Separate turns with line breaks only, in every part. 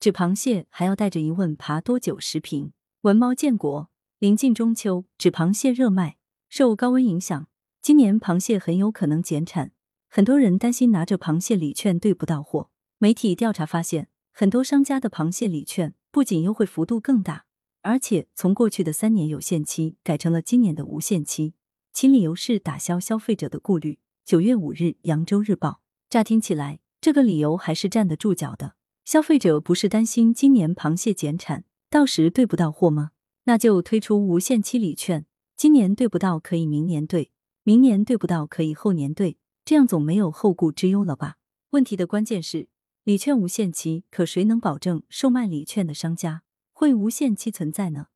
纸螃蟹还要带着疑问爬多久？视频文猫建国，临近中秋，纸螃蟹热卖。受高温影响，今年螃蟹很有可能减产，很多人担心拿着螃蟹礼券兑不到货。媒体调查发现，很多商家的螃蟹礼券不仅优惠幅度更大，而且从过去的三年有限期改成了今年的无限期，其理由是打消消费者的顾虑。九月五日，《扬州日报》。乍听起来，这个理由还是站得住脚的。消费者不是担心今年螃蟹减产，到时兑不到货吗？那就推出无限期礼券，今年兑不到可以明年兑，明年兑不到可以后年兑，这样总没有后顾之忧了吧？问题的关键是，礼券无限期，可谁能保证售卖礼券的商家会无限期存在呢？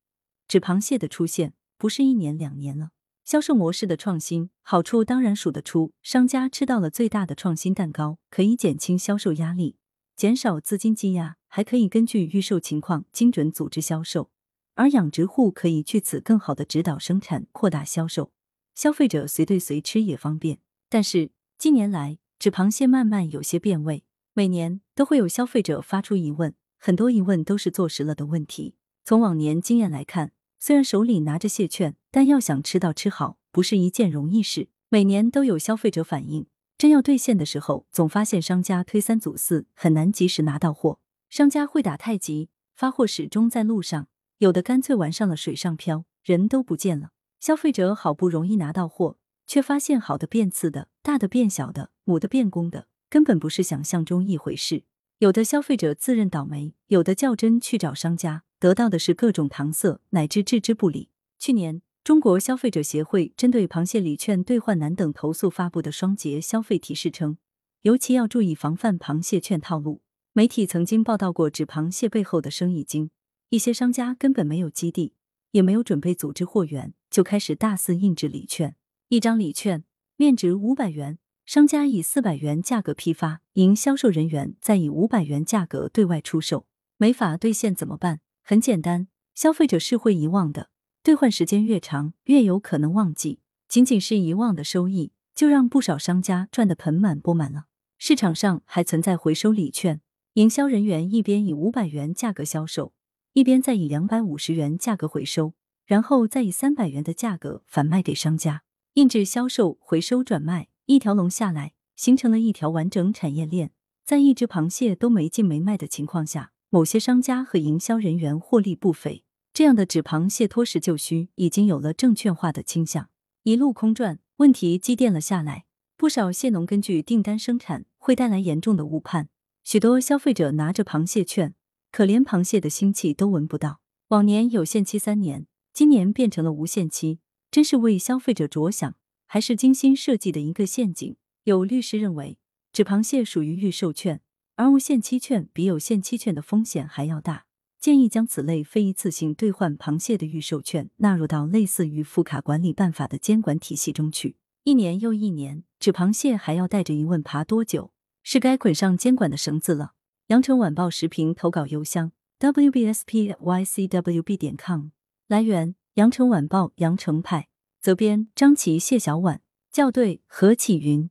纸螃蟹的出现不是一年两年了。销售模式的创新，好处当然数得出，商家吃到了最大的创新蛋糕，可以减轻销售压力，减少资金积压，还可以根据预售情况精准组织销售，而养殖户可以据此更好的指导生产，扩大销售，消费者随对随吃也方便。但是近年来，纸螃蟹慢慢有些变味，每年都会有消费者发出疑问，很多疑问都是坐实了的问题。从往年经验来看。虽然手里拿着蟹券，但要想吃到吃好，不是一件容易事。每年都有消费者反映，真要兑现的时候，总发现商家推三阻四，很难及时拿到货。商家会打太极，发货始终在路上，有的干脆玩上了水上漂，人都不见了。消费者好不容易拿到货，却发现好的变次的，大的变小的，母的变公的，根本不是想象中一回事。有的消费者自认倒霉，有的较真去找商家。得到的是各种搪塞，乃至置之不理。去年，中国消费者协会针对螃蟹礼券兑换难等投诉发布的双节消费提示称，尤其要注意防范螃蟹券套路。媒体曾经报道过纸螃蟹背后的生意经，一些商家根本没有基地，也没有准备组织货源，就开始大肆印制礼券。一张礼券面值五百元，商家以四百元价格批发，营销售人员再以五百元价格对外出售，没法兑现怎么办？很简单，消费者是会遗忘的，兑换时间越长，越有可能忘记。仅仅是遗忘的收益，就让不少商家赚得盆满钵满了。市场上还存在回收礼券，营销人员一边以五百元价格销售，一边再以两百五十元价格回收，然后再以三百元的价格反卖给商家。印制、销售、回收、转卖，一条龙下来，形成了一条完整产业链。在一只螃蟹都没进没卖的情况下。某些商家和营销人员获利不菲，这样的纸螃蟹脱实就虚，已经有了证券化的倾向，一路空转，问题积淀了下来。不少蟹农根据订单生产，会带来严重的误判。许多消费者拿着螃蟹券，可连螃蟹的腥气都闻不到。往年有限期三年，今年变成了无限期，真是为消费者着想，还是精心设计的一个陷阱？有律师认为，纸螃蟹属于预售券。而无限期券比有限期券的风险还要大，建议将此类非一次性兑换螃蟹的预售券纳入到类似于副卡管理办法的监管体系中去。一年又一年，纸螃蟹还要带着疑问爬多久？是该捆上监管的绳子了。羊城晚报时评投稿邮箱：wbspycwb 点 com。来源：羊城晚报羊城派。责编：张琪、谢小婉。校对：何启云。